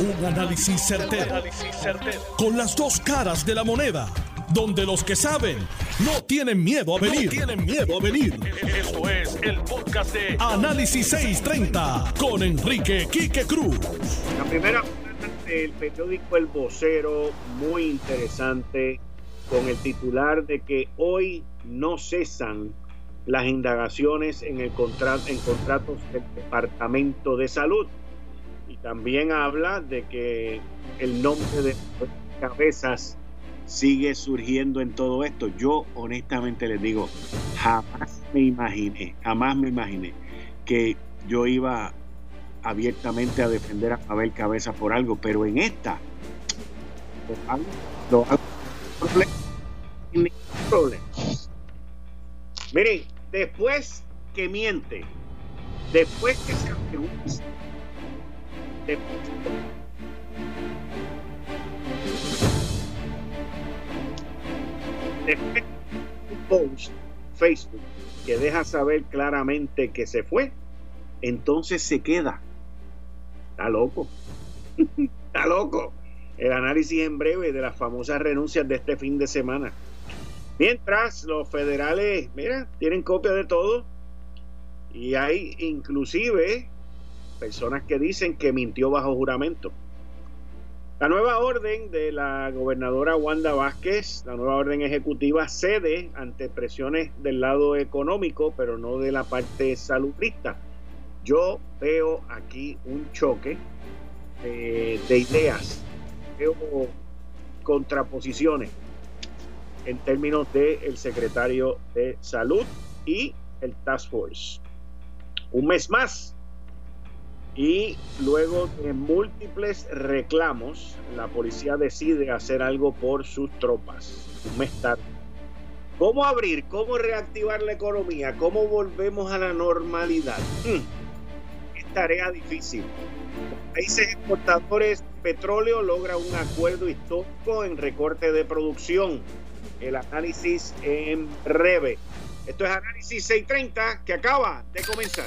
Un análisis certero, Con las dos caras de la moneda. Donde los que saben no tienen miedo a venir. tienen miedo a venir. Esto es el podcast de Análisis 630 con Enrique Quique Cruz. La primera del periódico El Vocero, muy interesante, con el titular de que hoy no cesan las indagaciones en, el contrato, en contratos del Departamento de Salud. Y también habla de que el nombre de cabezas sigue surgiendo en todo esto. Yo honestamente les digo, jamás me imaginé, jamás me imaginé que yo iba abiertamente a defender a Abel Cabeza por algo, pero en esta lo hago, problema. Miren, después que miente, después que se un post Facebook que deja saber claramente que se fue, entonces se queda. Está loco. Está loco. El análisis en breve de las famosas renuncias de este fin de semana. Mientras los federales, mira, tienen copia de todo y hay inclusive personas que dicen que mintió bajo juramento. La nueva orden de la gobernadora Wanda Vázquez, la nueva orden ejecutiva, cede ante presiones del lado económico, pero no de la parte salubrista. Yo veo aquí un choque eh, de ideas, veo contraposiciones en términos del el secretario de Salud y el Task Force. Un mes más. Y luego de múltiples reclamos, la policía decide hacer algo por sus tropas. Un mes. ¿Cómo abrir? ¿Cómo reactivar la economía? ¿Cómo volvemos a la normalidad? Hmm. Es tarea difícil. países exportadores petróleo logra un acuerdo histórico en recorte de producción el análisis en breve. Esto es Análisis 630 que acaba de comenzar.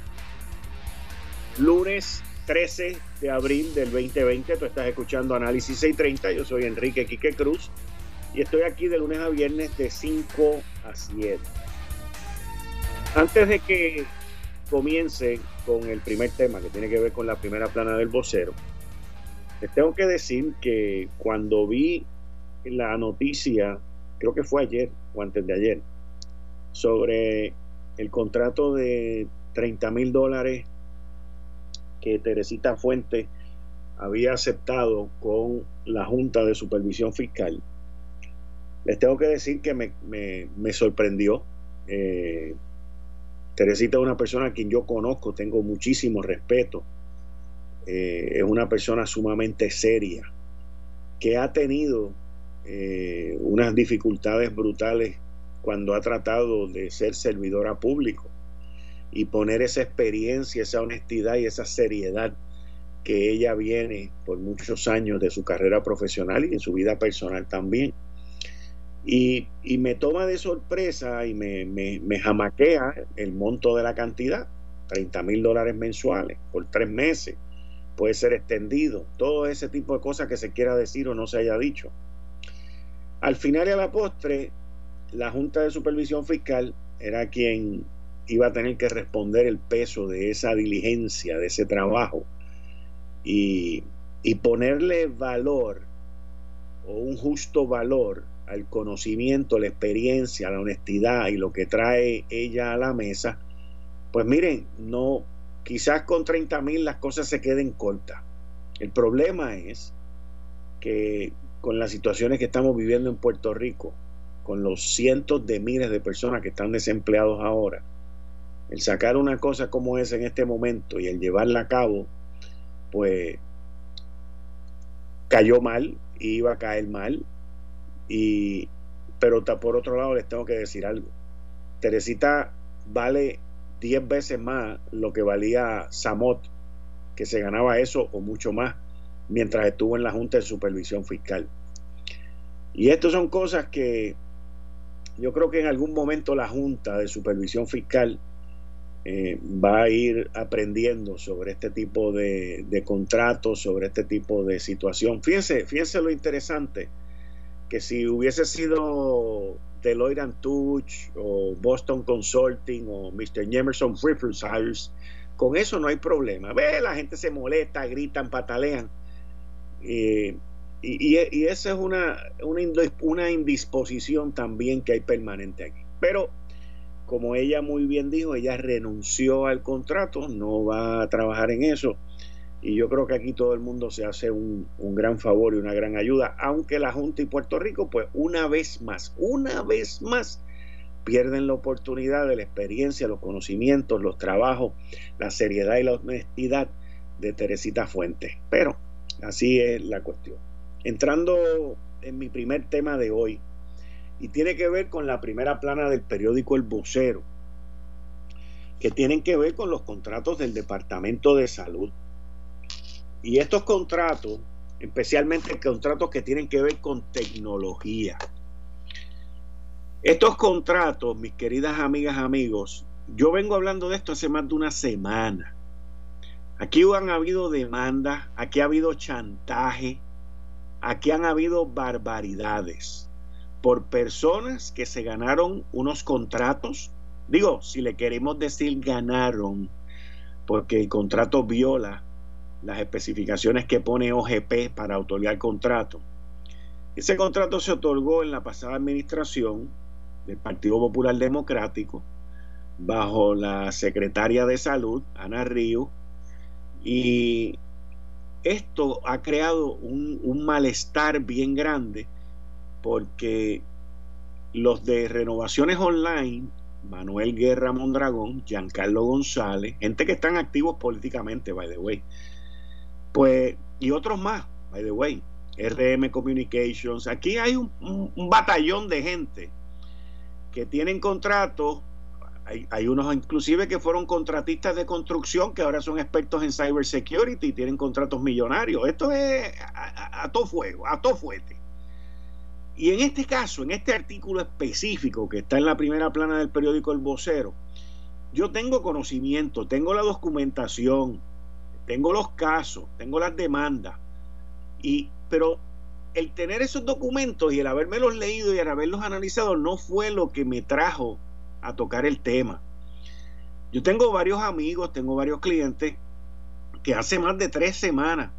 lunes 13 de abril del 2020. Tú estás escuchando Análisis 630. Yo soy Enrique Quique Cruz y estoy aquí de lunes a viernes de 5 a 7. Antes de que comience con el primer tema que tiene que ver con la primera plana del vocero, les tengo que decir que cuando vi la noticia, creo que fue ayer o antes de ayer, sobre el contrato de 30 mil dólares que Teresita Fuente había aceptado con la Junta de Supervisión Fiscal. Les tengo que decir que me, sorprendió. Eh, Teresita es una persona a quien yo conozco, tengo muchísimo respeto. Eh, es una persona sumamente seria, que ha tenido eh, unas dificultades brutales cuando ha tratado de ser servidora público y poner esa experiencia, esa honestidad y esa seriedad que ella viene por muchos años de su carrera profesional y en su vida personal también. Y, me toma de sorpresa y me, me, jamaquea el monto de la cantidad, 30 mil dólares mensuales por tres meses, puede ser extendido, todo ese tipo de cosas que se quiera decir o no se haya dicho. Al final y a la postre, la Junta de Supervisión Fiscal era quien iba a tener que responder el peso de esa diligencia, de ese trabajo, y, ponerle valor o un justo valor al conocimiento, la experiencia, la honestidad y lo que trae ella a la mesa, pues miren, no, quizás con 30 mil las cosas se queden cortas. El problema es que con las situaciones que estamos viviendo en Puerto Rico, con los cientos de miles de personas que están desempleados ahora, el sacar una cosa como esa en este momento y el llevarla a cabo, pues cayó mal, iba a caer mal, y, pero por otro lado les tengo que decir algo. Teresita vale 10 veces más lo que valía Samot, que se ganaba eso o mucho más mientras estuvo en la Junta de Supervisión Fiscal. Y estas son cosas que yo creo que en algún momento la Junta de Supervisión Fiscal eh, va a ir aprendiendo sobre este tipo de, contratos, sobre este tipo de situación. Fíjense, fíjense lo interesante, que si hubiese sido Deloitte Touch o Boston Consulting o Mr. Emerson Friffelshaus, con eso no hay problema. Ve, la gente se molesta, gritan, patalean. Eh, y, y, esa es una, una, una indisposición también que hay permanente aquí. Pero como ella muy bien dijo, ella renunció al contrato, no va a trabajar en eso. Y yo creo que aquí todo el mundo se hace un, gran favor y una gran ayuda, aunque la Junta y Puerto Rico, pues una vez más, una vez más, pierden la oportunidad de la experiencia, los conocimientos, los trabajos, la seriedad y la honestidad de Teresita Fuentes. Pero así es la cuestión. Entrando en mi primer tema de hoy, y tiene que ver con la primera plana del periódico El Vocero, que tienen que ver con los contratos del Departamento de Salud. Y estos contratos, especialmente contratos que tienen que ver con tecnología. Estos contratos, mis queridas amigas, amigos, yo vengo hablando de esto hace más de una semana. Aquí han habido demandas, aquí ha habido chantaje, aquí han habido barbaridades por personas que se ganaron unos contratos. Digo, si le queremos decir ganaron, porque el contrato viola las especificaciones que pone OGP para otorgar contrato. Ese contrato se otorgó en la pasada administración del Partido Popular Democrático bajo la secretaria de Salud, Ana Río, y esto ha creado un, un malestar bien grande porque los de renovaciones online, Manuel Guerra Mondragón, Giancarlo González, gente que están activos políticamente, by the way, pues, y otros más, by the way, RM Communications, aquí hay un, batallón de gente que tienen contratos, hay, unos inclusive que fueron contratistas de construcción que ahora son expertos en cybersecurity y tienen contratos millonarios. Esto es a, a todo fuego, a todo fuerte. Y en este caso, en este artículo específico que está en la primera plana del periódico El Vocero, yo tengo conocimiento, tengo la documentación, tengo los casos, tengo las demandas, y, pero el tener esos documentos y el los leído y el haberlos analizado no fue lo que me trajo a tocar el tema. Yo tengo varios amigos, tengo varios clientes que hace más de tres semanas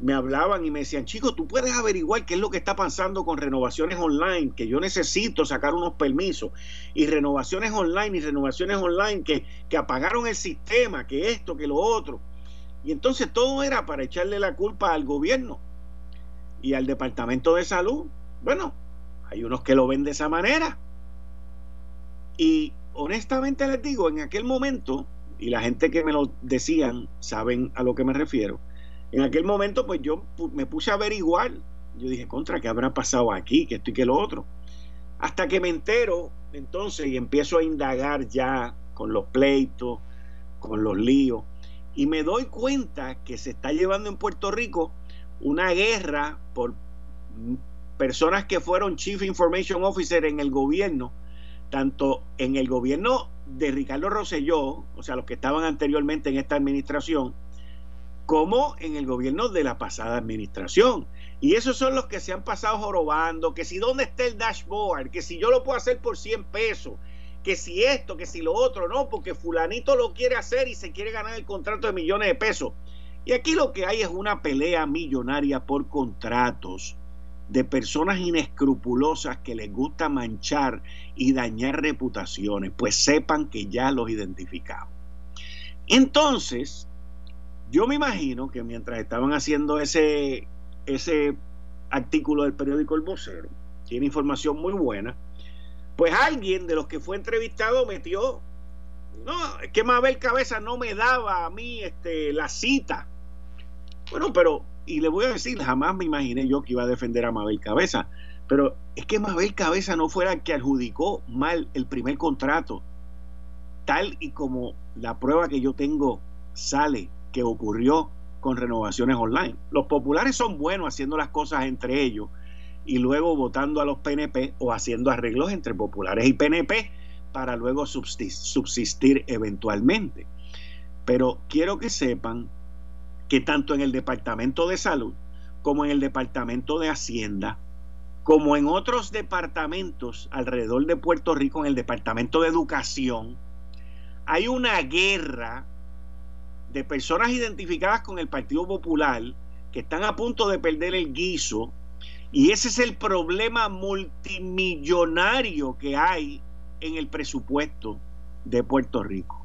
me hablaban y me decían, chicos, tú puedes averiguar qué es lo que está pasando con renovaciones online, que yo necesito sacar unos permisos, y renovaciones online y renovaciones online que, que apagaron el sistema, que esto, que lo otro. Y entonces todo era para echarle la culpa al gobierno y al Departamento de Salud. Bueno, hay unos que lo ven de esa manera. Y honestamente les digo, en aquel momento, y la gente que me lo decían saben a lo que me refiero, en aquel momento, pues yo me puse a averiguar. Yo dije, contra, ¿qué habrá pasado aquí? Que esto y que lo otro. Hasta que me entero, entonces, y empiezo a indagar ya con los pleitos, con los líos, y me doy cuenta que se está llevando en Puerto Rico una guerra por personas que fueron Chief Information Officer en el gobierno, tanto en el gobierno de Ricardo Rosselló, o sea, los que estaban anteriormente en esta administración, como en el gobierno de la pasada administración. Y esos son los que se han pasado jorobando, que si dónde está el dashboard, que si yo lo puedo hacer por 100 pesos, que si esto, que si lo otro, no, porque fulanito lo quiere hacer y se quiere ganar el contrato de millones de pesos. Y aquí lo que hay es una pelea millonaria por contratos de personas inescrupulosas que les gusta manchar y dañar reputaciones, pues sepan que ya los identificamos. Entonces, Yo me imagino que mientras estaban haciendo ese, ese artículo del periódico El Vocero, tiene información muy buena, pues alguien de los que fue entrevistado metió, no, es que Mabel Cabeza no me daba a mí este, la cita. Bueno, pero, y le voy a decir, jamás me imaginé yo que iba a defender a Mabel Cabeza, pero es que Mabel Cabeza no fuera el que adjudicó mal el primer contrato, tal y como la prueba que yo tengo sale que ocurrió con renovaciones online. Los populares son buenos haciendo las cosas entre ellos y luego votando a los PNP o haciendo arreglos entre populares y PNP para luego subsistir eventualmente. Pero quiero que sepan que tanto en el Departamento de Salud como en el Departamento de Hacienda, como en otros departamentos alrededor de Puerto Rico, en el Departamento de Educación, hay una guerra de personas identificadas con el Partido Popular que están a punto de perder el guiso y ese es el problema multimillonario que hay en el presupuesto de Puerto Rico.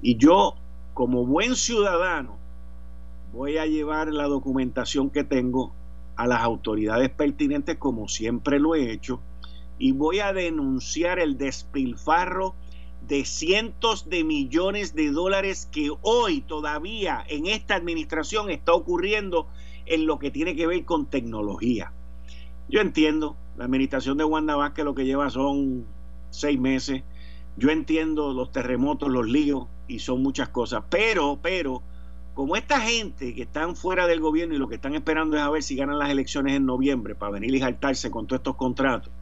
Y yo, como buen ciudadano, voy a llevar la documentación que tengo a las autoridades pertinentes como siempre lo he hecho y voy a denunciar el despilfarro de cientos de millones de dólares que hoy todavía en esta administración está ocurriendo en lo que tiene que ver con tecnología. Yo entiendo, la administración de Wanda Vázquez lo que lleva son seis meses. Yo entiendo los terremotos, los líos y son muchas cosas. Pero, pero, como esta gente que están fuera del gobierno y lo que están esperando es a ver si ganan las elecciones en noviembre para venir y saltarse con todos estos contratos,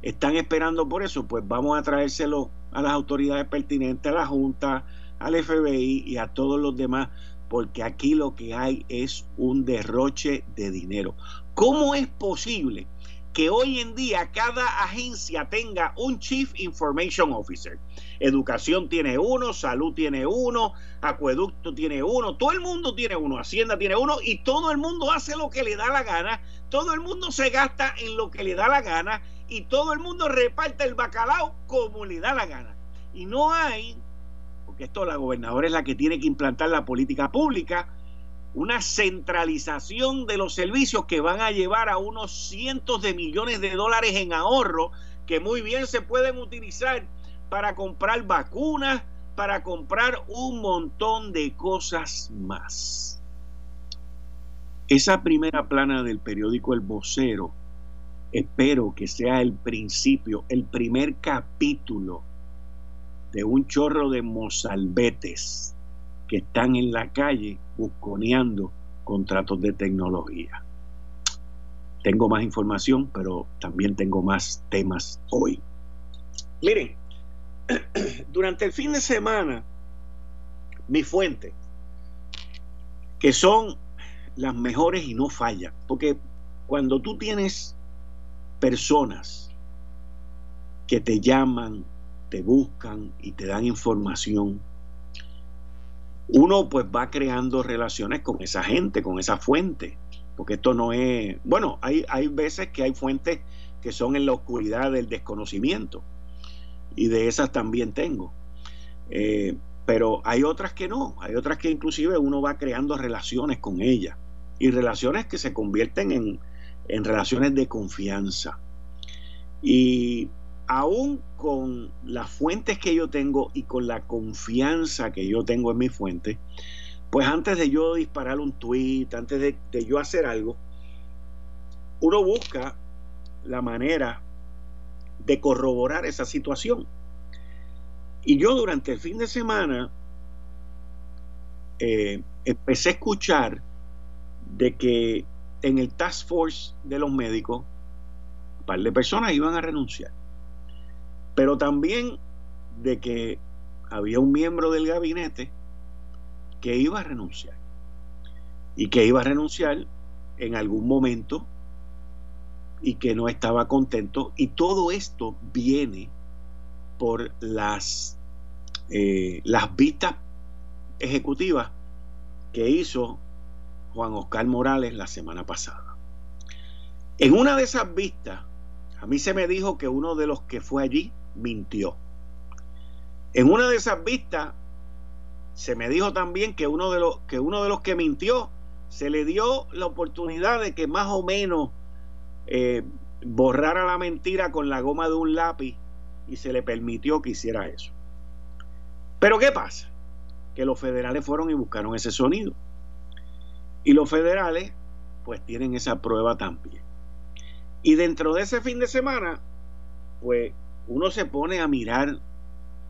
están esperando por eso, pues vamos a traérselo a las autoridades pertinentes, a la Junta, al FBI y a todos los demás, porque aquí lo que hay es un derroche de dinero. ¿Cómo es posible que hoy en día cada agencia tenga un Chief Information Officer? Educación tiene uno, salud tiene uno, acueducto tiene uno, todo el mundo tiene uno, Hacienda tiene uno y todo el mundo hace lo que le da la gana, todo el mundo se gasta en lo que le da la gana y todo el mundo reparte el bacalao como le da la gana. Y no hay, porque esto la gobernadora es la que tiene que implantar la política pública, una centralización de los servicios que van a llevar a unos cientos de millones de dólares en ahorro que muy bien se pueden utilizar para comprar vacunas, para comprar un montón de cosas más. Esa primera plana del periódico El Vocero espero que sea el principio, el primer capítulo de un chorro de mozalbetes que están en la calle busconeando contratos de tecnología. Tengo más información, pero también tengo más temas hoy. Miren, durante el fin de semana, mi fuente, que son las mejores y no fallan, porque cuando tú tienes personas que te llaman, te buscan y te dan información, uno pues va creando relaciones con esa gente, con esa fuente, porque esto no es, bueno, hay, hay veces que hay fuentes que son en la oscuridad del desconocimiento, y de esas también tengo. Eh, pero hay otras que no, hay otras que inclusive uno va creando relaciones con ellas, y relaciones que se convierten en, en relaciones de confianza. Y aún con las fuentes que yo tengo y con la confianza que yo tengo en mi fuente, pues antes de yo disparar un tweet, antes de, de yo hacer algo, uno busca la manera de corroborar esa situación. Y yo durante el fin de semana eh, empecé a escuchar de que en el task force de los médicos, un par de personas iban a renunciar. Pero también de que había un miembro del gabinete que iba a renunciar. Y que iba a renunciar en algún momento y que no estaba contento. Y todo esto viene por las, eh, las vistas ejecutivas que hizo Juan Oscar Morales la semana pasada. En una de esas vistas, a mí se me dijo que uno de los que fue allí mintió. En una de esas vistas se me dijo también que uno de los que uno de los que mintió se le dio la oportunidad de que más o menos eh, borrara la mentira con la goma de un lápiz y se le permitió que hiciera eso. Pero ¿qué pasa? Que los federales fueron y buscaron ese sonido. Y los federales pues tienen esa prueba también. Y dentro de ese fin de semana, pues uno se pone a mirar,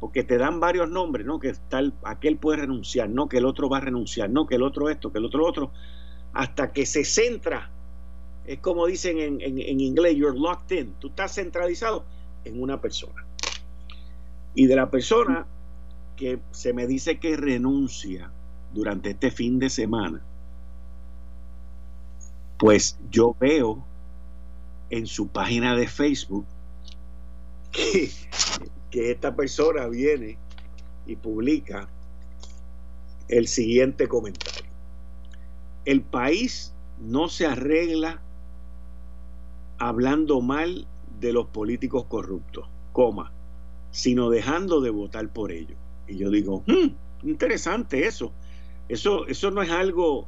porque te dan varios nombres, ¿no? Que tal, aquel puede renunciar, no que el otro va a renunciar, no que el otro esto, que el otro otro, hasta que se centra, es como dicen en, en inglés, you're locked in, tú estás centralizado en una persona. Y de la persona que se me dice que renuncia durante este fin de semana, pues yo veo en su página de Facebook que, esta persona viene y publica el siguiente comentario. El país no se arregla hablando mal de los políticos corruptos, coma, sino dejando de votar por ellos. Y yo digo, hmm, interesante eso. Eso, eso no es algo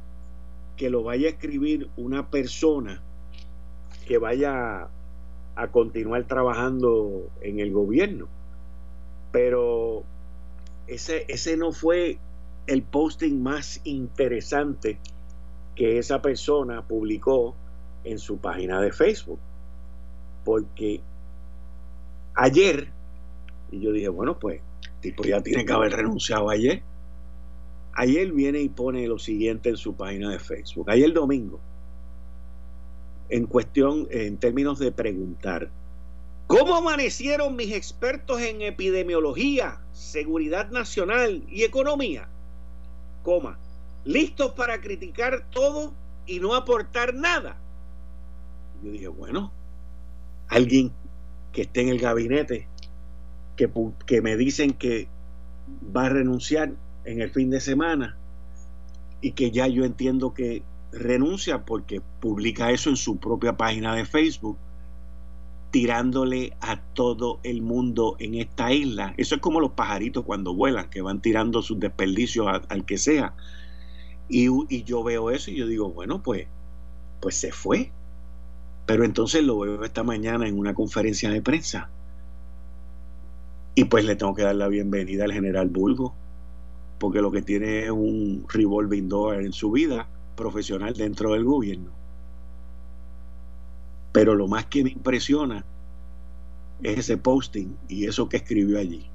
que lo vaya a escribir una persona que vaya a continuar trabajando en el gobierno. Pero ese, ese no fue el posting más interesante que esa persona publicó en su página de Facebook. Porque ayer, y yo dije, bueno, pues, tipo ya tiene que haber renunciado ayer. Ayer viene y pone lo siguiente en su página de Facebook. Ayer domingo, en cuestión, en términos de preguntar, ¿cómo amanecieron mis expertos en epidemiología, seguridad nacional y economía? Coma, listos para criticar todo y no aportar nada. Yo dije, bueno, alguien que esté en el gabinete, que, que me dicen que va a renunciar en el fin de semana y que ya yo entiendo que renuncia porque publica eso en su propia página de Facebook, tirándole a todo el mundo en esta isla. Eso es como los pajaritos cuando vuelan, que van tirando sus desperdicios al que sea. Y, y, yo veo eso y yo digo, bueno, pues, pues se fue. Pero entonces lo veo esta mañana en una conferencia de prensa. Y pues le tengo que dar la bienvenida al general Bulgo porque lo que tiene es un revolving door en su vida profesional dentro del gobierno. Pero lo más que me impresiona es ese posting y eso que escribió allí.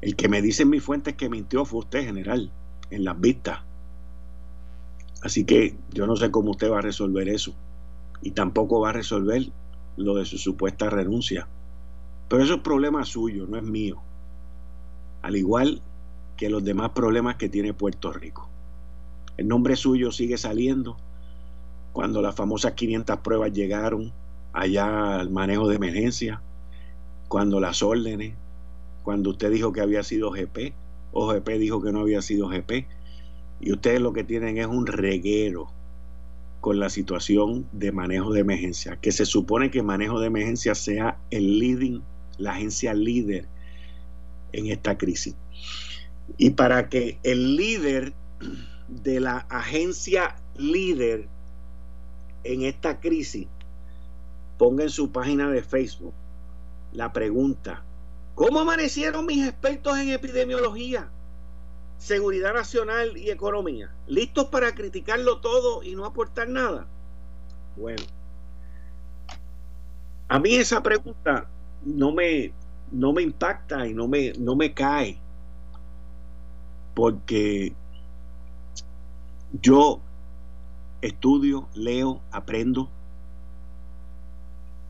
El que me dice en mi fuente que mintió fue usted, general, en las vistas. Así que yo no sé cómo usted va a resolver eso. Y tampoco va a resolver lo de su supuesta renuncia. Pero eso es problema suyo, no es mío. Al igual que los demás problemas que tiene Puerto Rico. El nombre suyo sigue saliendo cuando las famosas 500 pruebas llegaron allá al manejo de emergencia, cuando las órdenes, cuando usted dijo que había sido GP, o GP dijo que no había sido GP, y ustedes lo que tienen es un reguero con la situación de manejo de emergencia, que se supone que manejo de emergencia sea el leading, la agencia líder en esta crisis. Y para que el líder de la agencia líder en esta crisis ponga en su página de Facebook la pregunta, ¿cómo amanecieron mis expertos en epidemiología, seguridad nacional y economía? ¿Listos para criticarlo todo y no aportar nada? Bueno, a mí esa pregunta no me, no me impacta y no me, no me cae porque yo estudio, leo, aprendo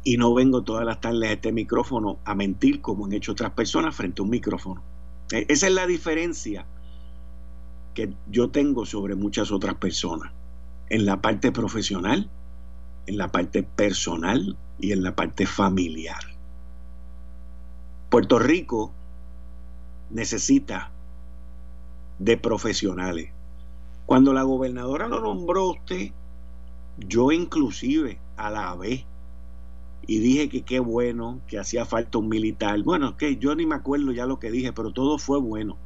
y no vengo todas las tardes a este micrófono a mentir como han hecho otras personas frente a un micrófono. E, esa es la diferencia que yo tengo sobre muchas otras personas en la parte profesional, en la parte personal y en la parte familiar. Puerto Rico necesita de profesionales. Cuando la gobernadora lo nombró usted, yo inclusive a la vez y dije que qué bueno, que hacía falta un militar. Bueno, que yo ni me acuerdo ya lo que dije, pero todo fue bueno.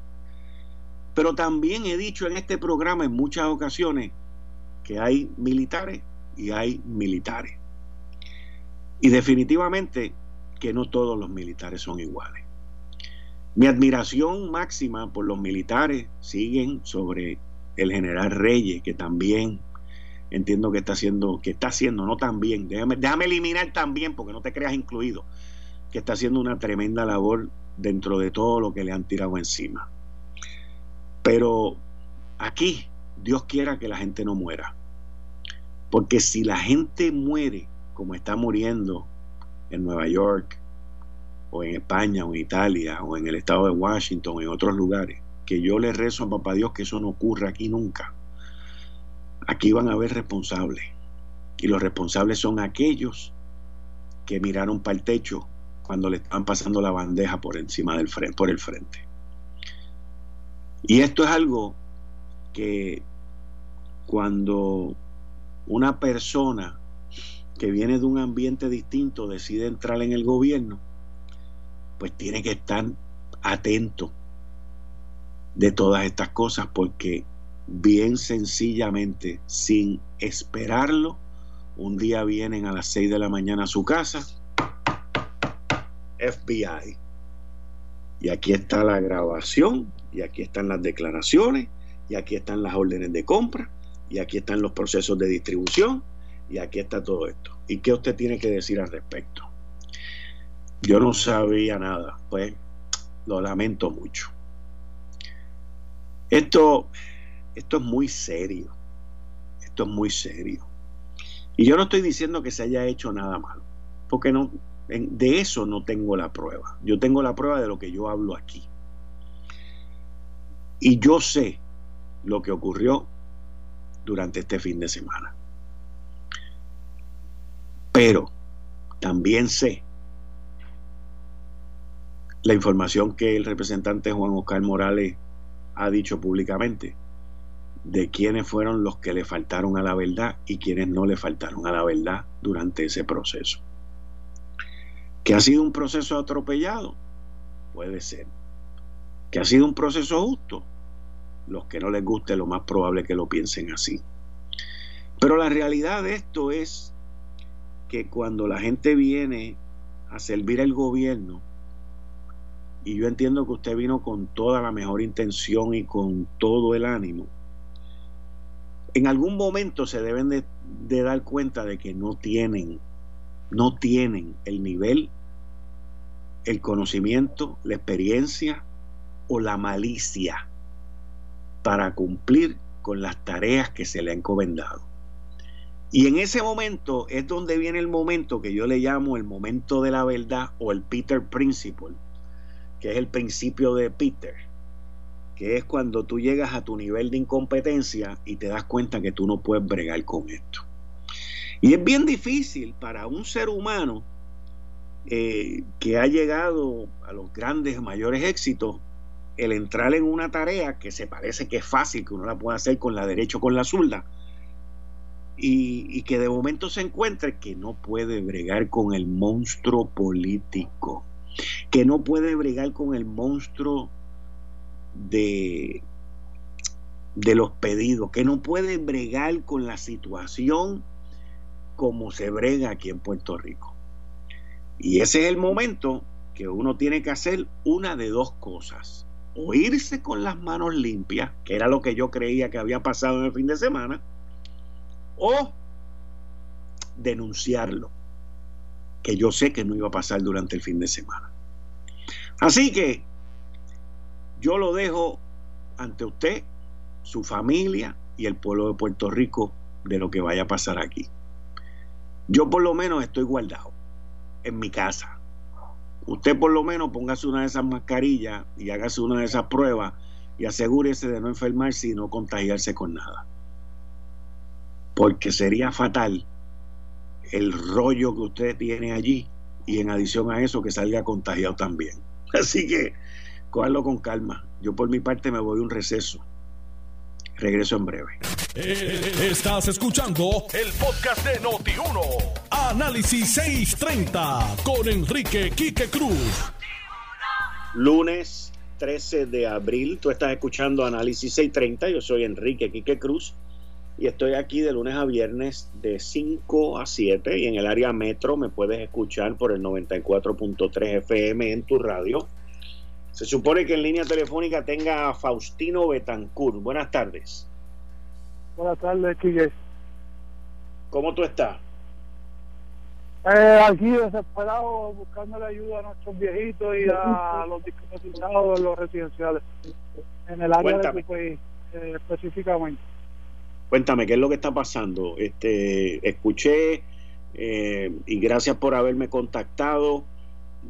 Pero también he dicho en este programa en muchas ocasiones que hay militares y hay militares. Y definitivamente que no todos los militares son iguales. Mi admiración máxima por los militares siguen sobre el general Reyes, que también entiendo que está haciendo, que está haciendo, no tan bien, déjame, déjame eliminar también, porque no te creas incluido, que está haciendo una tremenda labor dentro de todo lo que le han tirado encima. Pero aquí Dios quiera que la gente no muera. Porque si la gente muere como está muriendo en Nueva York, o en España, o en Italia, o en el estado de Washington, o en otros lugares, que yo le rezo a papá Dios que eso no ocurra aquí nunca. Aquí van a haber responsables. Y los responsables son aquellos que miraron para el techo cuando le están pasando la bandeja por encima del frente, por el frente. Y esto es algo que cuando una persona que viene de un ambiente distinto decide entrar en el gobierno, pues tiene que estar atento de todas estas cosas porque bien sencillamente, sin esperarlo, un día vienen a las 6 de la mañana a su casa, FBI. Y aquí está la grabación, y aquí están las declaraciones, y aquí están las órdenes de compra, y aquí están los procesos de distribución, y aquí está todo esto. ¿Y qué usted tiene que decir al respecto? Yo no sabía nada, pues lo lamento mucho. Esto, esto es muy serio, esto es muy serio. Y yo no estoy diciendo que se haya hecho nada malo, porque no, de eso no tengo la prueba. Yo tengo la prueba de lo que yo hablo aquí. Y yo sé lo que ocurrió durante este fin de semana. Pero también sé la información que el representante Juan Oscar Morales ha dicho públicamente de quiénes fueron los que le faltaron a la verdad y quiénes no le faltaron a la verdad durante ese proceso. ¿Que ha sido un proceso atropellado? Puede ser. ¿Que ha sido un proceso justo? Los que no les guste, lo más probable que lo piensen así. Pero la realidad de esto es que cuando la gente viene a servir al gobierno, y yo entiendo que usted vino con toda la mejor intención y con todo el ánimo, en algún momento se deben de, de dar cuenta de que no tienen, no tienen el nivel, el conocimiento, la experiencia o la malicia para cumplir con las tareas que se le han encomendado. Y en ese momento es donde viene el momento que yo le llamo el momento de la verdad o el Peter Principle, que es el principio de Peter, que es cuando tú llegas a tu nivel de incompetencia y te das cuenta que tú no puedes bregar con esto. Y es bien difícil para un ser humano eh, que ha llegado a los grandes, mayores éxitos, el entrar en una tarea que se parece que es fácil, que uno la puede hacer con la derecha o con la zurda, y, que de momento se encuentre que no puede bregar con el monstruo político, que no puede bregar con el monstruo de, de los pedidos, que no puede bregar con la situación como se brega aquí en Puerto Rico. Y ese es el momento que uno tiene que hacer una de dos cosas. O irse con las manos limpias, que era lo que yo creía que había pasado en el fin de semana, o denunciarlo, que yo sé que no iba a pasar durante el fin de semana. Así que yo lo dejo ante usted, su familia y el pueblo de Puerto Rico de lo que vaya a pasar aquí. Yo por lo menos estoy guardado en mi casa. Usted por lo menos póngase una de esas mascarillas y hágase una de esas pruebas y asegúrese de no enfermarse y no contagiarse con nada porque sería fatal el rollo que usted tiene allí y en adición a eso que salga contagiado también. Así que cógalo con calma. Yo por mi parte me voy a un receso. Regreso en breve. Eh, estás escuchando el podcast de Noti1. Análisis 630 con Enrique Quique Cruz. Lunes 13 de abril. Tú estás escuchando Análisis 630. Yo soy Enrique Quique Cruz y estoy aquí de lunes a viernes de 5 a 7 y en el área metro me puedes escuchar por el 94.3 FM en tu radio. Se supone que en línea telefónica tenga a Faustino Betancourt. Buenas tardes. Buenas tardes, Quique. ¿Cómo tú estás? Eh, aquí desesperado buscando ayuda a nuestros viejitos y a los discapacitados de los residenciales en el área de tu país eh, específicamente. Cuéntame, ¿qué es lo que está pasando? Este, escuché eh, y gracias por haberme contactado.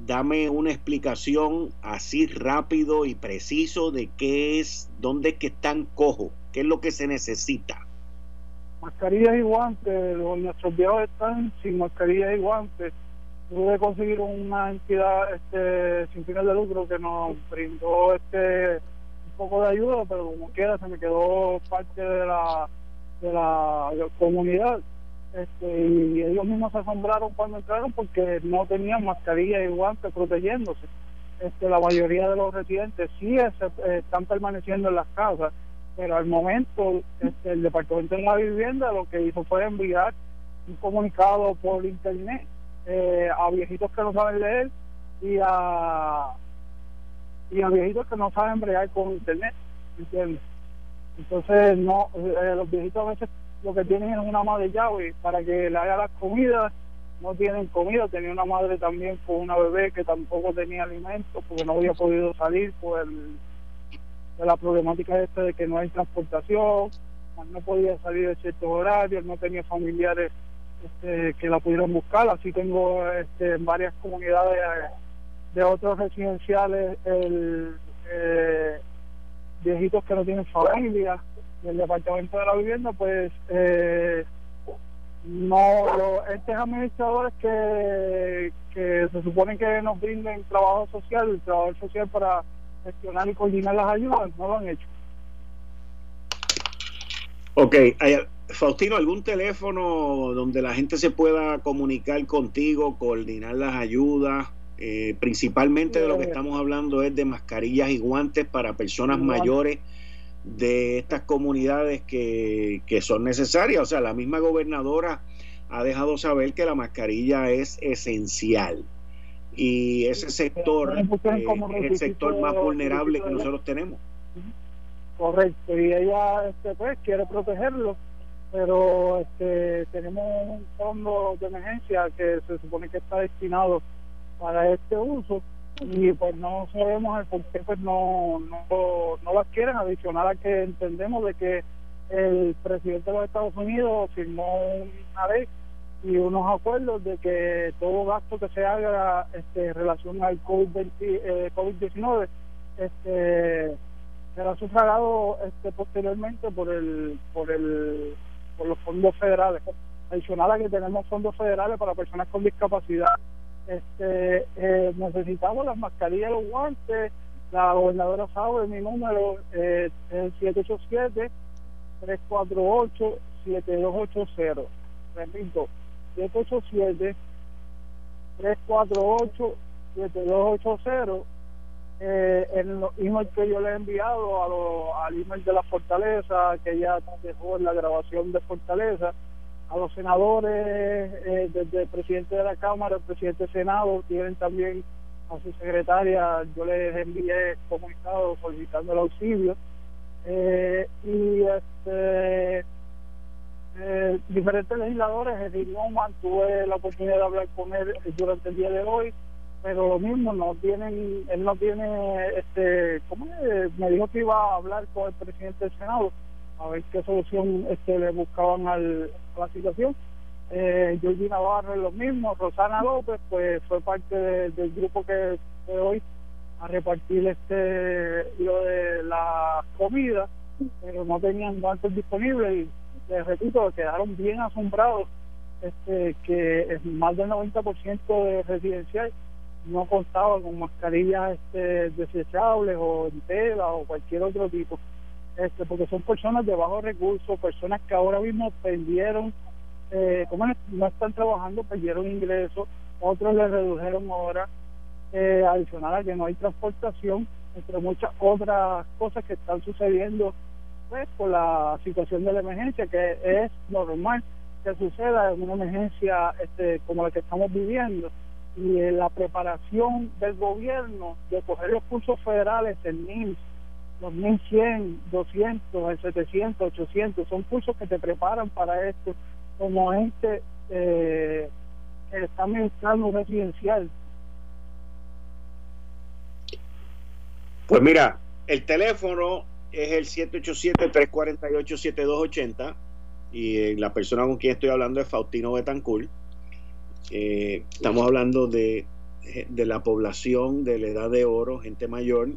Dame una explicación así rápido y preciso de qué es, dónde es que están cojos, qué es lo que se necesita mascarillas y guantes, nuestros viejos están sin mascarillas y guantes. Pude conseguir una entidad este, sin fines de lucro que nos brindó este un poco de ayuda, pero como quiera se me quedó parte de la de la, comunidad. Este, y ellos mismos se asombraron cuando entraron porque no tenían mascarillas y guantes protegiéndose. Este, la mayoría de los residentes sí están permaneciendo en las casas pero al momento este, el Departamento de la Vivienda lo que hizo fue enviar un comunicado por internet eh, a viejitos que no saben leer y a y a viejitos que no saben bregar con internet ¿entiendes? Entonces no eh, los viejitos a veces lo que tienen es una madre llave para que le haga las comidas. No tienen comida tenía una madre también con una bebé que tampoco tenía alimento porque no había podido salir por el de la problemática esta de que no hay transportación, no podía salir de ciertos horarios, no tenía familiares este, que la pudieran buscar, así tengo este, en varias comunidades de otros residenciales el, eh, viejitos que no tienen familia y el departamento de la vivienda pues eh, no estos administradores que, que se supone que nos brinden trabajo social el trabajo social para gestionar y coordinar las ayudas, no lo han hecho. Ok, Faustino, ¿algún teléfono donde la gente se pueda comunicar contigo, coordinar las ayudas? Eh, principalmente de lo que estamos hablando es de mascarillas y guantes para personas mayores de estas comunidades que, que son necesarias. O sea, la misma gobernadora ha dejado saber que la mascarilla es esencial y ese sector eh, es el sector más vulnerable que nosotros tenemos. Correcto, y ella este, pues quiere protegerlo, pero este, tenemos un fondo de emergencia que se supone que está destinado para este uso. Y pues no sabemos el por qué pues no, no, no las quieren. Adicional a que entendemos de que el presidente de los Estados Unidos firmó una ley y unos acuerdos de que todo gasto que se haga este, en relación al COVID-19 eh, este, será sufragado este, posteriormente por el por el por los fondos federales. Adicional a que tenemos fondos federales para personas con discapacidad este eh, necesitamos las mascarillas los guantes la gobernadora sabe mi número eh, es 787 348 7280 repito 787-348-7280. Eh, en los emails que yo le he enviado a lo, al email de la Fortaleza, que ya dejó en la grabación de Fortaleza, a los senadores, eh, desde el presidente de la Cámara, el presidente del Senado, tienen también a su secretaria, yo les envié comunicado solicitando el auxilio. Eh, y este eh, diferentes legisladores, Edith Newman, tuve la oportunidad de hablar con él durante el día de hoy, pero lo mismo, no tienen, él no tiene, este, ¿cómo me dijo que iba a hablar con el presidente del Senado a ver qué solución este, le buscaban al, a la situación. Eh, Georgina Navarro es lo mismo, Rosana López, pues fue parte del grupo que fue hoy a repartir este lo de la comida, pero no tenían guantes disponibles y les repito, quedaron bien asombrados este, que más del 90% de residencial no contaba con mascarillas este, desechables o en tela o cualquier otro tipo, este, porque son personas de bajo recursos, personas que ahora mismo perdieron, eh, como no están trabajando, perdieron ingresos, otros les redujeron horas, eh, adicional a que no hay transportación entre muchas otras cosas que están sucediendo pues por la situación de la emergencia, que es normal que suceda en una emergencia este, como la que estamos viviendo. Y la preparación del gobierno de coger los cursos federales en NIMS, los 1100, 200, 700, 800, son cursos que te preparan para esto, como este que está administrando residencial. Pues mira, el teléfono es el 787-348-7280 y eh, la persona con quien estoy hablando es Faustino Betancourt. Eh, estamos hablando de, de la población de la edad de oro, gente mayor,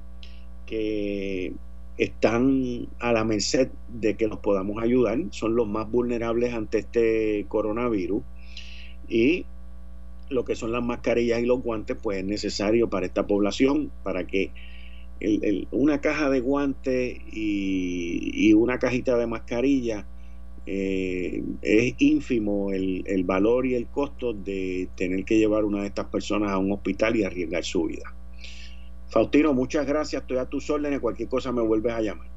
que están a la merced de que nos podamos ayudar, son los más vulnerables ante este coronavirus y lo que son las mascarillas y los guantes pues es necesario para esta población para que una caja de guantes y, una cajita de mascarilla eh, es ínfimo el, el, valor y el costo de tener que llevar una de estas personas a un hospital y arriesgar su vida. Faustino, muchas gracias, estoy a tus órdenes, cualquier cosa me vuelves a llamar.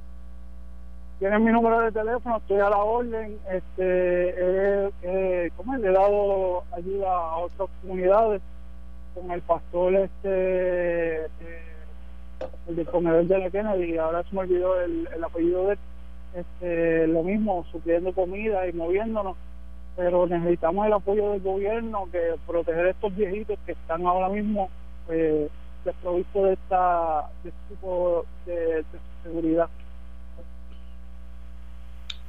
Tienes mi número de teléfono, estoy a la orden. Este, eh, ¿cómo Le he dado ayuda a otras comunidades con el pastor este. Eh, el comedor de la Kennedy, ahora se me olvidó el, apellido de este, lo mismo, supliendo comida y moviéndonos, pero necesitamos el apoyo del gobierno que proteger a estos viejitos que están ahora mismo eh, desprovistos de, esta, de este tipo de, seguridad.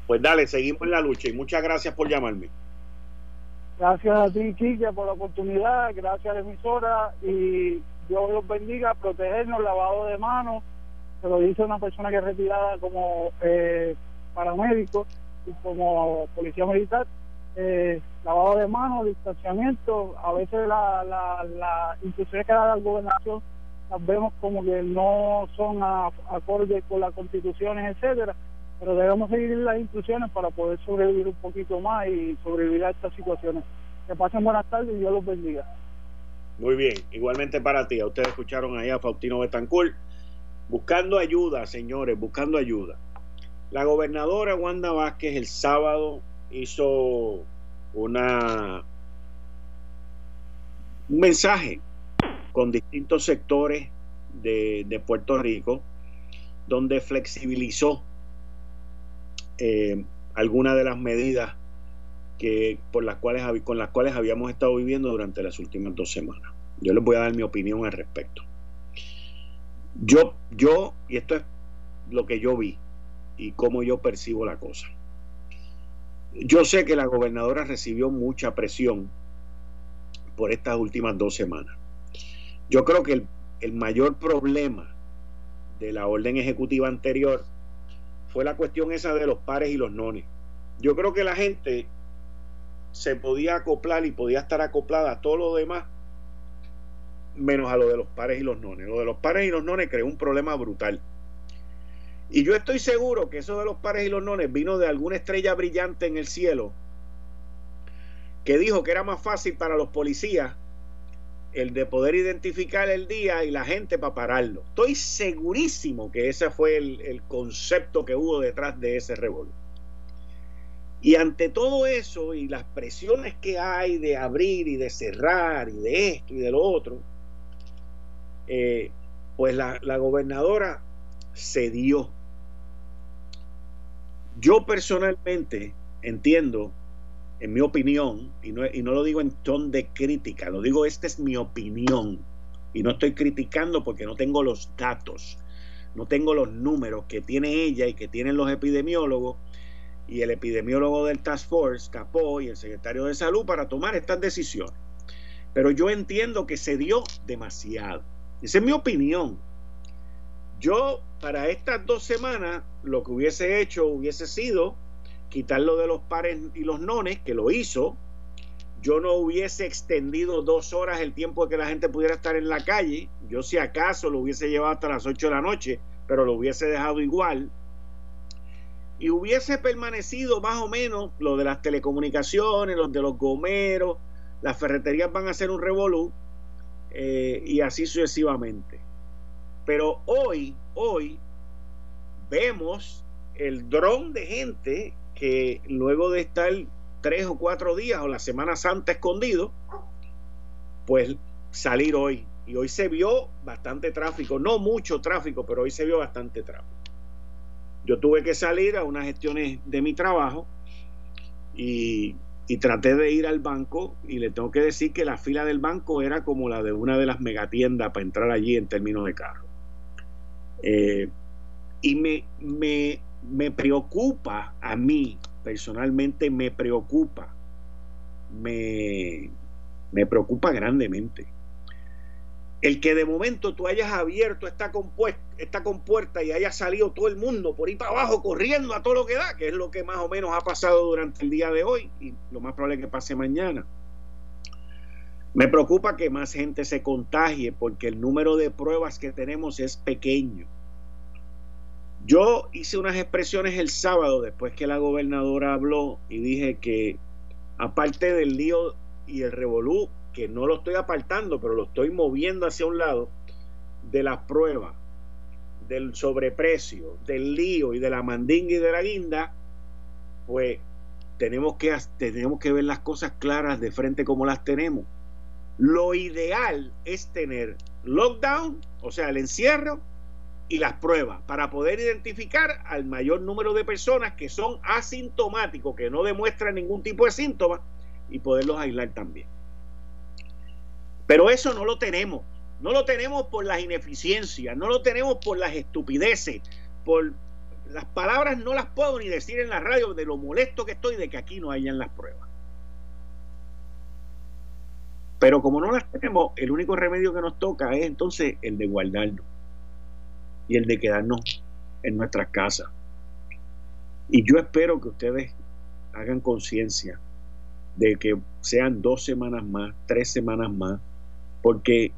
Pues dale, seguimos en la lucha y muchas gracias por llamarme. Gracias a ti, Kike, por la oportunidad, gracias a la emisora y Dios los bendiga, protegernos, lavado de manos, se lo dice una persona que es retirada como eh, paramédico y como policía militar, eh, lavado de manos, distanciamiento, a veces las la, la que da la gobernación las vemos como que no son acordes con las constituciones, etcétera, pero debemos seguir las instrucciones para poder sobrevivir un poquito más y sobrevivir a estas situaciones. Que pasen buenas tardes y Dios los bendiga. Muy bien, igualmente para ti. Ustedes escucharon ahí a Faustino Betancourt buscando ayuda, señores, buscando ayuda. La gobernadora Wanda Vázquez el sábado hizo una un mensaje con distintos sectores de, de Puerto Rico donde flexibilizó eh, algunas de las medidas que, por las cuales, con las cuales habíamos estado viviendo durante las últimas dos semanas. Yo les voy a dar mi opinión al respecto. Yo, yo, y esto es lo que yo vi y cómo yo percibo la cosa. Yo sé que la gobernadora recibió mucha presión por estas últimas dos semanas. Yo creo que el, mayor problema de la orden ejecutiva anterior fue la cuestión esa de los pares y los nones. Yo creo que la gente se podía acoplar y podía estar acoplada a todo lo demás, menos a lo de los pares y los nones. Lo de los pares y los nones creó un problema brutal. Y yo estoy seguro que eso de los pares y los nones vino de alguna estrella brillante en el cielo que dijo que era más fácil para los policías el de poder identificar el día y la gente para pararlo. Estoy segurísimo que ese fue el, el concepto que hubo detrás de ese revuelo. Y ante todo eso y las presiones que hay de abrir y de cerrar y de esto y de lo otro, eh, pues la, la, gobernadora cedió. Yo personalmente entiendo, en mi opinión, y no, y no lo digo en ton de crítica, lo digo, esta es mi opinión, y no estoy criticando porque no tengo los datos, no tengo los números que tiene ella y que tienen los epidemiólogos y el epidemiólogo del Task Force, Capó, y el secretario de Salud para tomar estas decisiones. Pero yo entiendo que se dio demasiado. Esa es mi opinión. Yo, para estas dos semanas, lo que hubiese hecho hubiese sido quitarlo de los pares y los nones, que lo hizo. Yo no hubiese extendido dos horas el tiempo que la gente pudiera estar en la calle. Yo, si acaso, lo hubiese llevado hasta las 8 de la noche, pero lo hubiese dejado igual y hubiese permanecido más o menos lo de las telecomunicaciones, los de los gomeros, las ferreterías van a ser un revolú eh, y así sucesivamente. Pero hoy, hoy, vemos el dron de gente que luego de estar tres o cuatro días o la Semana Santa escondido, pues salir hoy. Y hoy se vio bastante tráfico, no mucho tráfico, pero hoy se vio bastante tráfico. Yo tuve que salir a unas gestiones de mi trabajo y, traté de ir al banco y le tengo que decir que la fila del banco era como la de una de las megatiendas para entrar allí en términos de carro. Eh, y me, me, me preocupa a mí, personalmente me preocupa, me, me preocupa grandemente. El que de momento tú hayas abierto esta, esta compuerta y haya salido todo el mundo por ahí para abajo corriendo a todo lo que da, que es lo que más o menos ha pasado durante el día de hoy y lo más probable es que pase mañana. Me preocupa que más gente se contagie porque el número de pruebas que tenemos es pequeño. Yo hice unas expresiones el sábado después que la gobernadora habló y dije que aparte del lío y el revolú, que no lo estoy apartando, pero lo estoy moviendo hacia un lado, de las pruebas, del sobreprecio, del lío y de la mandinga y de la guinda, pues tenemos que, tenemos que ver las cosas claras de frente como las tenemos. Lo ideal es tener lockdown, o sea, el encierro, y las pruebas para poder identificar al mayor número de personas que son asintomáticos, que no demuestran ningún tipo de síntoma y poderlos aislar también. Pero eso no lo tenemos. No lo tenemos por las ineficiencias, no lo tenemos por las estupideces, por las palabras no las puedo ni decir en la radio de lo molesto que estoy de que aquí no hayan las pruebas. Pero como no las tenemos, el único remedio que nos toca es entonces el de guardarnos y el de quedarnos en nuestras casas. Y yo espero que ustedes hagan conciencia de que sean dos semanas más, tres semanas más, porque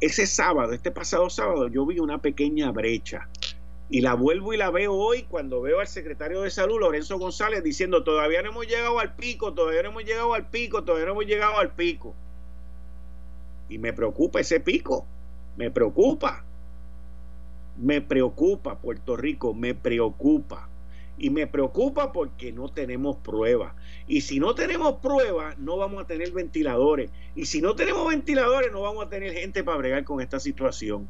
ese sábado, este pasado sábado, yo vi una pequeña brecha y la vuelvo y la veo hoy cuando veo al secretario de salud, Lorenzo González, diciendo, todavía no hemos llegado al pico, todavía no hemos llegado al pico, todavía no hemos llegado al pico. Y me preocupa ese pico, me preocupa, me preocupa Puerto Rico, me preocupa. Y me preocupa porque no tenemos pruebas. Y si no tenemos pruebas, no vamos a tener ventiladores. Y si no tenemos ventiladores, no vamos a tener gente para bregar con esta situación.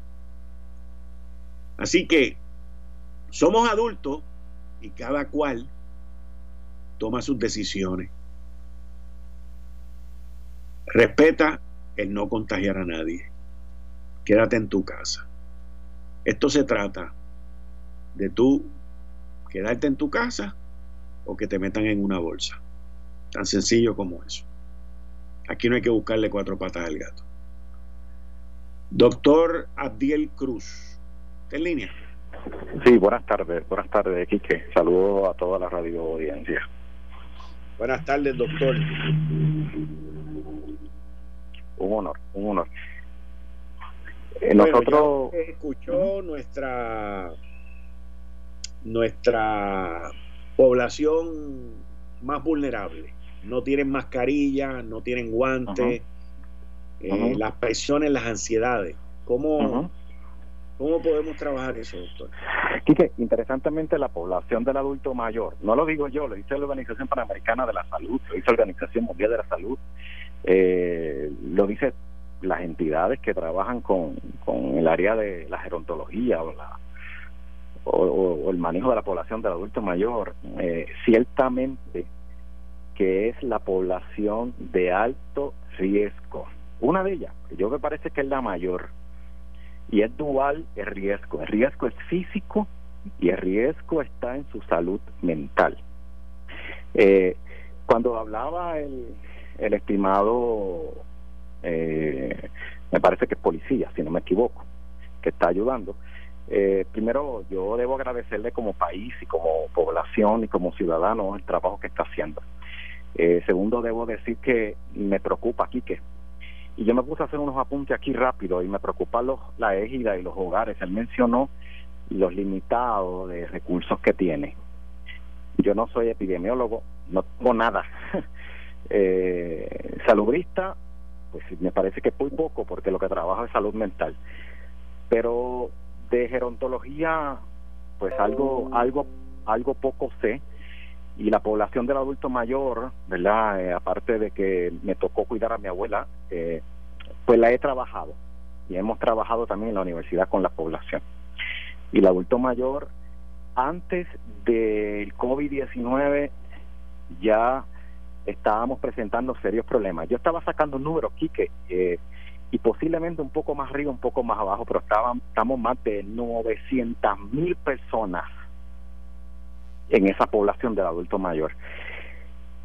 Así que somos adultos y cada cual toma sus decisiones. Respeta el no contagiar a nadie. Quédate en tu casa. Esto se trata de tú quedarte en tu casa o que te metan en una bolsa. Tan sencillo como eso. Aquí no hay que buscarle cuatro patas al gato. Doctor Abdiel Cruz, ¿en línea? Sí, buenas tardes, buenas tardes, Quique. Saludos a toda la radio audiencia. Buenas tardes, doctor. Un honor, un honor. Eh, nosotros escuchó nuestra nuestra población más vulnerable. No tienen mascarilla, no tienen guantes, eh, las presiones, las ansiedades. ¿Cómo, ¿Cómo podemos trabajar eso, doctor? Quique, interesantemente la población del adulto mayor, no lo digo yo, lo dice la Organización Panamericana de la Salud, lo dice la Organización Mundial de la Salud, eh, lo dice las entidades que trabajan con, con el área de la gerontología o, la, o, el manejo de la población del adulto mayor, eh, ciertamente que es la población de alto riesgo. Una de ellas, que yo me parece que es la mayor, y es dual el riesgo. El riesgo es físico y el riesgo está en su salud mental. Eh, cuando hablaba el, el estimado eh, me parece que es policía, si no me equivoco, que está ayudando. Eh, primero, yo debo agradecerle como país y como población y como ciudadano el trabajo que está haciendo. Eh, segundo, debo decir que me preocupa aquí que y yo me puse a hacer unos apuntes aquí rápido y me preocupa los, la égida y los hogares. Él mencionó los limitados de recursos que tiene. Yo no soy epidemiólogo, no tengo nada. eh, salubrista, pues me parece que es muy poco porque lo que trabaja es salud mental. pero de gerontología, pues algo, algo, algo poco sé. Y la población del adulto mayor, ¿verdad? Eh, aparte de que me tocó cuidar a mi abuela, eh, pues la he trabajado. Y hemos trabajado también en la universidad con la población. Y el adulto mayor, antes del COVID-19, ya estábamos presentando serios problemas. Yo estaba sacando números, Quique, eh, y posiblemente un poco más arriba, un poco más abajo, pero estaban, estamos más de 900 mil personas en esa población del adulto mayor.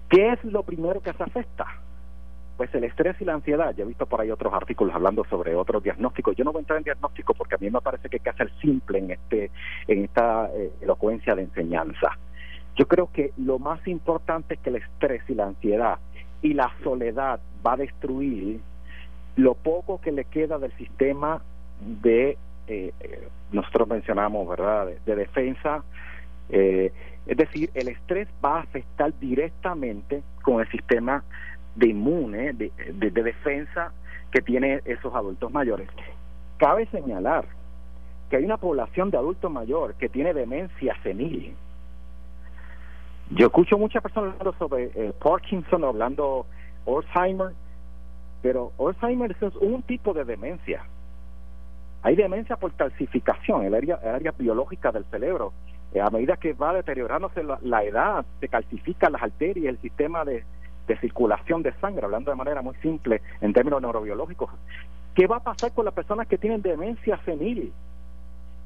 ¿Qué es lo primero que se afecta? Pues el estrés y la ansiedad. Ya he visto por ahí otros artículos hablando sobre otros diagnósticos. Yo no voy a entrar en diagnóstico porque a mí me parece que hay que hacer simple en este en esta eh, elocuencia de enseñanza. Yo creo que lo más importante es que el estrés y la ansiedad y la soledad va a destruir lo poco que le queda del sistema de, eh, eh, nosotros mencionamos, ¿verdad?, de, defensa. Eh, es decir, el estrés va a afectar directamente con el sistema de inmune, de, de, de defensa que tiene esos adultos mayores. Cabe señalar que hay una población de adultos mayores que tiene demencia senil yo escucho muchas personas hablando sobre eh, Parkinson, hablando Alzheimer, pero Alzheimer es un tipo de demencia. Hay demencia por calcificación, el área, el área biológica del cerebro. Eh, a medida que va deteriorándose la, edad, se calcifican las arterias, el sistema de, de circulación de sangre, hablando de manera muy simple en términos neurobiológicos. ¿Qué va a pasar con las personas que tienen demencia senil?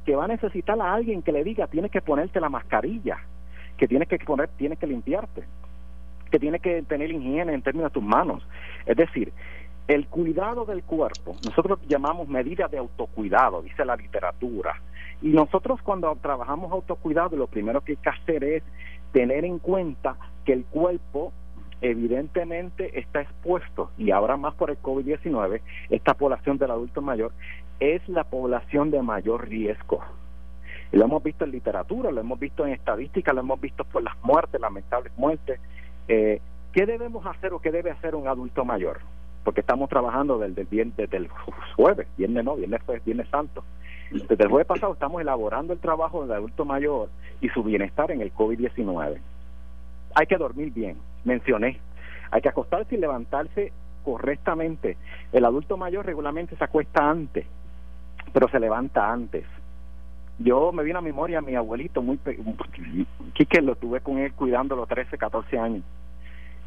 Que va a necesitar a alguien que le diga, tienes que ponerte la mascarilla que tienes que poner, tienes que limpiarte, que tienes que tener higiene en términos de tus manos. Es decir, el cuidado del cuerpo, nosotros llamamos medidas de autocuidado, dice la literatura. Y nosotros cuando trabajamos autocuidado, lo primero que hay que hacer es tener en cuenta que el cuerpo evidentemente está expuesto, y ahora más por el COVID-19, esta población del adulto mayor es la población de mayor riesgo lo hemos visto en literatura, lo hemos visto en estadística, lo hemos visto por las muertes, lamentables muertes. Eh, ¿Qué debemos hacer o qué debe hacer un adulto mayor? Porque estamos trabajando desde el, desde el jueves, viernes no, viernes, viernes santo. Desde el jueves pasado estamos elaborando el trabajo del adulto mayor y su bienestar en el COVID-19. Hay que dormir bien, mencioné. Hay que acostarse y levantarse correctamente. El adulto mayor regularmente se acuesta antes, pero se levanta antes yo me vino a memoria a mi abuelito muy que lo tuve con él cuidándolo 13, 14 años.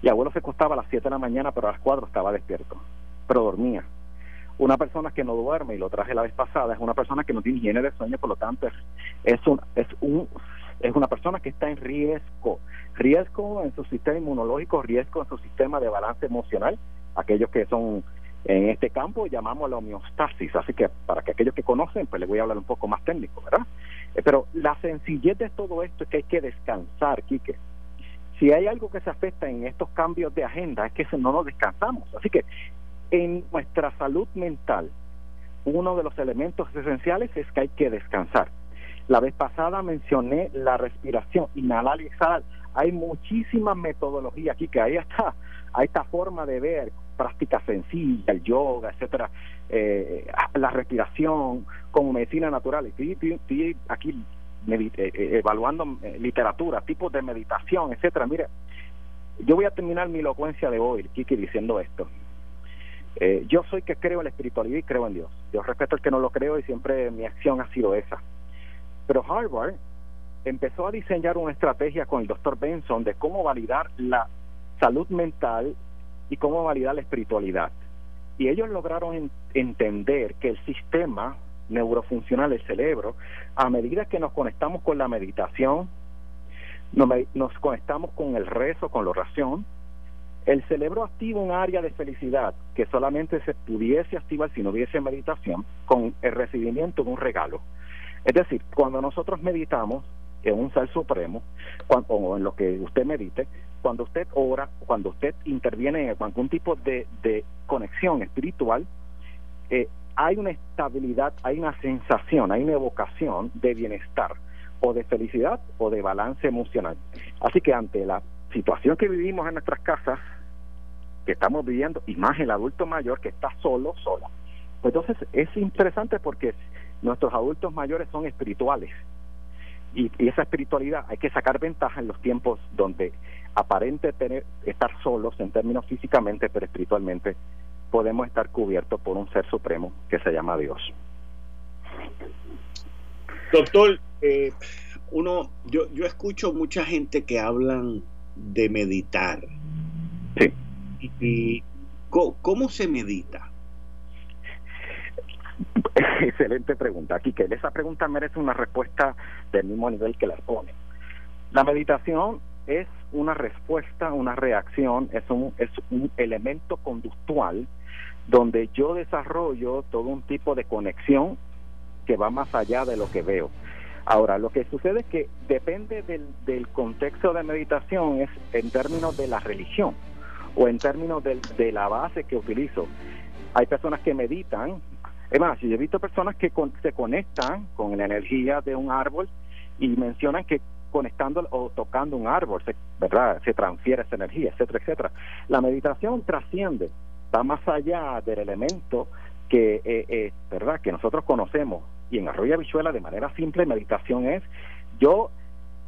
Y abuelo se acostaba a las 7 de la mañana, pero a las 4 estaba despierto, pero dormía. Una persona que no duerme, y lo traje la vez pasada, es una persona que no tiene higiene de sueño, por lo tanto es, un, es, un, es una persona que está en riesgo. Riesgo en su sistema inmunológico, riesgo en su sistema de balance emocional, aquellos que son en este campo llamamos la homeostasis, así que para que aquellos que conocen, pues les voy a hablar un poco más técnico, ¿verdad? Eh, pero la sencillez de todo esto es que hay que descansar, Quique. Si hay algo que se afecta en estos cambios de agenda es que no nos descansamos. Así que en nuestra salud mental, uno de los elementos esenciales es que hay que descansar. La vez pasada mencioné la respiración, inhalar y exhalar. Hay muchísimas metodologías aquí que ahí está, hay esta forma de ver prácticas sencillas, el yoga, etcétera, eh, la respiración como medicina natural. Estoy, aquí eh, eh, evaluando literatura, tipos de meditación, etcétera. Mire, yo voy a terminar mi elocuencia de hoy, Kiki, diciendo esto. yo soy que creo en la espiritualidad y creo en Dios. Yo respeto al que no lo creo y siempre mi acción ha sido esa. Pero Harvard empezó a diseñar una estrategia con el doctor Benson de cómo validar la salud mental y cómo validar la espiritualidad. Y ellos lograron entender que el sistema neurofuncional del cerebro, a medida que nos conectamos con la meditación, nos, conectamos con el rezo, con la oración, el cerebro activa un área de felicidad que solamente se pudiese activar si no hubiese meditación con el recibimiento de un regalo. Es decir, cuando nosotros meditamos en un ser supremo, o en lo que usted medite, cuando usted ora, cuando usted interviene en algún tipo de, conexión espiritual, eh, hay una estabilidad, hay una sensación, hay una evocación de bienestar o de felicidad o de balance emocional. Así que ante la situación que vivimos en nuestras casas, que estamos viviendo, y más el adulto mayor que está solo, sola, entonces es interesante porque nuestros adultos mayores son espirituales. Y, esa espiritualidad hay que sacar ventaja en los tiempos donde aparente tener, estar solos en términos físicamente, pero espiritualmente podemos estar cubiertos por un ser supremo que se llama Dios. Doctor, eh, uno, yo, yo escucho mucha gente que hablan de meditar. Sí. ¿Y, ¿cómo, se medita? Excelente pregunta, Aquí que Esa pregunta merece una respuesta del mismo nivel que la pone. La meditación es una respuesta, una reacción, es un, es un elemento conductual donde yo desarrollo todo un tipo de conexión que va más allá de lo que veo. Ahora, lo que sucede es que depende del, del contexto de meditación, es en términos de la religión o en términos de, de la base que utilizo. Hay personas que meditan, es más, yo he visto personas que se conectan con la energía de un árbol y mencionan que conectando o tocando un árbol, se, ¿verdad? Se transfiere esa energía, etcétera, etcétera. La meditación trasciende, va más allá del elemento que, eh, eh, ¿verdad? Que nosotros conocemos. Y en Arroyo Bichuela, de manera simple, meditación es yo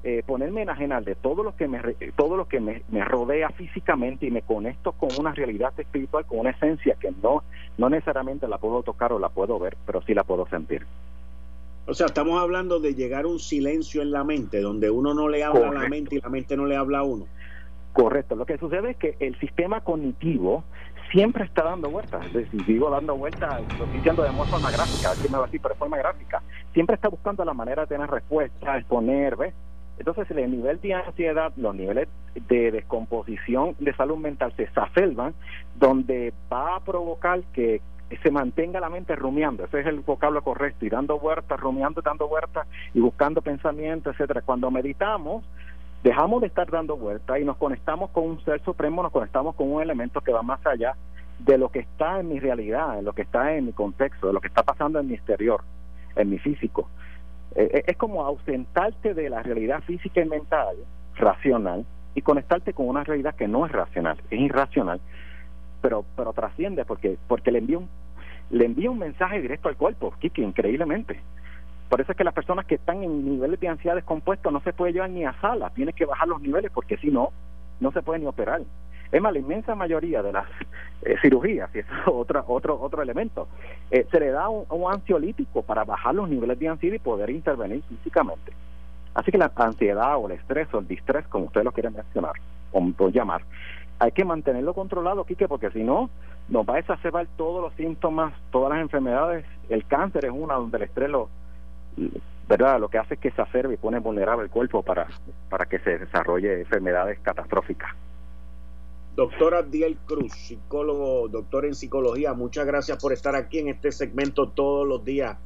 eh, ponerme enajenar de todo lo que me todo lo que me, rodea físicamente y me conecto con una realidad espiritual con una esencia que no no necesariamente la puedo tocar o la puedo ver pero sí la puedo sentir o sea estamos hablando de llegar a un silencio en la mente donde uno no le habla a la mente y la mente no le habla a uno correcto lo que sucede es que el sistema cognitivo siempre está dando vueltas. Es decir, digo dando vueltas, lo estoy diciendo de forma gráfica, aquí me va a decir, pero de forma gráfica. Siempre está buscando la manera de tener respuesta, exponer, ¿ves? Entonces, el nivel de ansiedad, los niveles de descomposición de salud mental se exacerban, donde va a provocar que se mantenga la mente rumiando, ese es el vocablo correcto, y dando vueltas, rumiando, dando vueltas y buscando pensamientos, etcétera. Cuando meditamos, dejamos de estar dando vueltas y nos conectamos con un ser supremo, nos conectamos con un elemento que va más allá de lo que está en mi realidad, en lo que está en mi contexto, de lo que está pasando en mi exterior, en mi físico. Eh, eh, es como ausentarte de la realidad física y mental, racional, y conectarte con una realidad que no es racional, es irracional, pero pero trasciende porque porque le envía un le envía un mensaje directo al cuerpo, Kiki, increíblemente. Por eso es que las personas que están en niveles de ansiedad descompuesto no se puede llevar ni a sala, tiene que bajar los niveles porque si no, no se puede ni operar. Es más, la inmensa mayoría de las eh, cirugías, y eso es otro, otro, otro elemento, eh, se le da un, ansiolítico para bajar los niveles de ansiedad y poder intervenir físicamente. Así que la ansiedad o el estrés o el distrés, como usted lo quiere mencionar o, llamar, hay que mantenerlo controlado, Quique, porque si no, nos va a exacerbar todos los síntomas, todas las enfermedades. El cáncer es una donde el estrés lo, ¿verdad? Lo que hace es que se acerbe y pone vulnerable el cuerpo para, para que se desarrolle enfermedades catastróficas. Doctor Abdiel Cruz, psicólogo, doctor en psicología, muchas gracias por estar aquí en este segmento todos los días.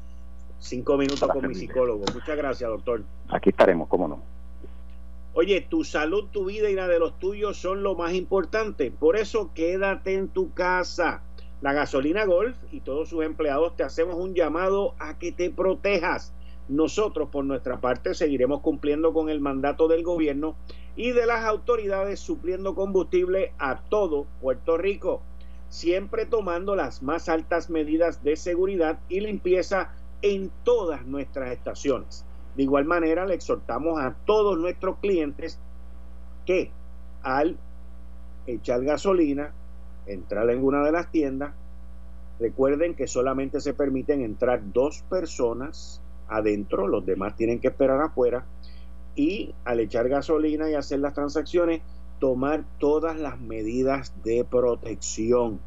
Cinco minutos con mi psicólogo. Muchas gracias, doctor. Aquí estaremos, cómo no. Oye, tu salud, tu vida y la de los tuyos son lo más importante. Por eso quédate en tu casa. La gasolina Golf y todos sus empleados te hacemos un llamado a que te protejas nosotros, por nuestra parte, seguiremos cumpliendo con el mandato del gobierno y de las autoridades supliendo combustible a todo Puerto Rico, siempre tomando las más altas medidas de seguridad y limpieza en todas nuestras estaciones. De igual manera, le exhortamos a todos nuestros clientes que al echar gasolina, entrar en una de las tiendas, recuerden que solamente se permiten entrar dos personas adentro, los demás tienen que esperar afuera y al echar gasolina y hacer las transacciones, tomar todas las medidas de protección.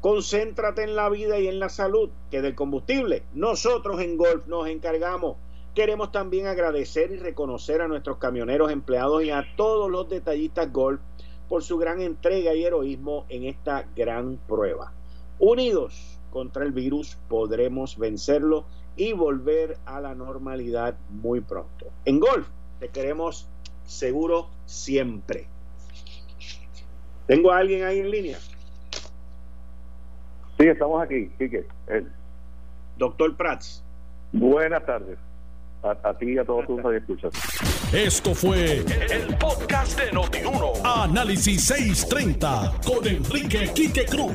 Concéntrate en la vida y en la salud, que del combustible nosotros en Golf nos encargamos. Queremos también agradecer y reconocer a nuestros camioneros empleados y a todos los detallistas Golf por su gran entrega y heroísmo en esta gran prueba. Unidos contra el virus podremos vencerlo y volver a la normalidad muy pronto. En golf te queremos seguro siempre. ¿Tengo a alguien ahí en línea? Sí, estamos aquí, Quique. Doctor Prats. Buenas tardes. A, ti y a todos tus escuchas. Esto fue el, podcast de Notiuno. Análisis 630 con Enrique Quique Cruz.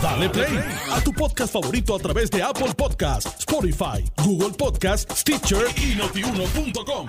Dale play a tu podcast favorito a través de Apple Podcasts, Spotify, Google Podcasts, Stitcher y notiuno.com.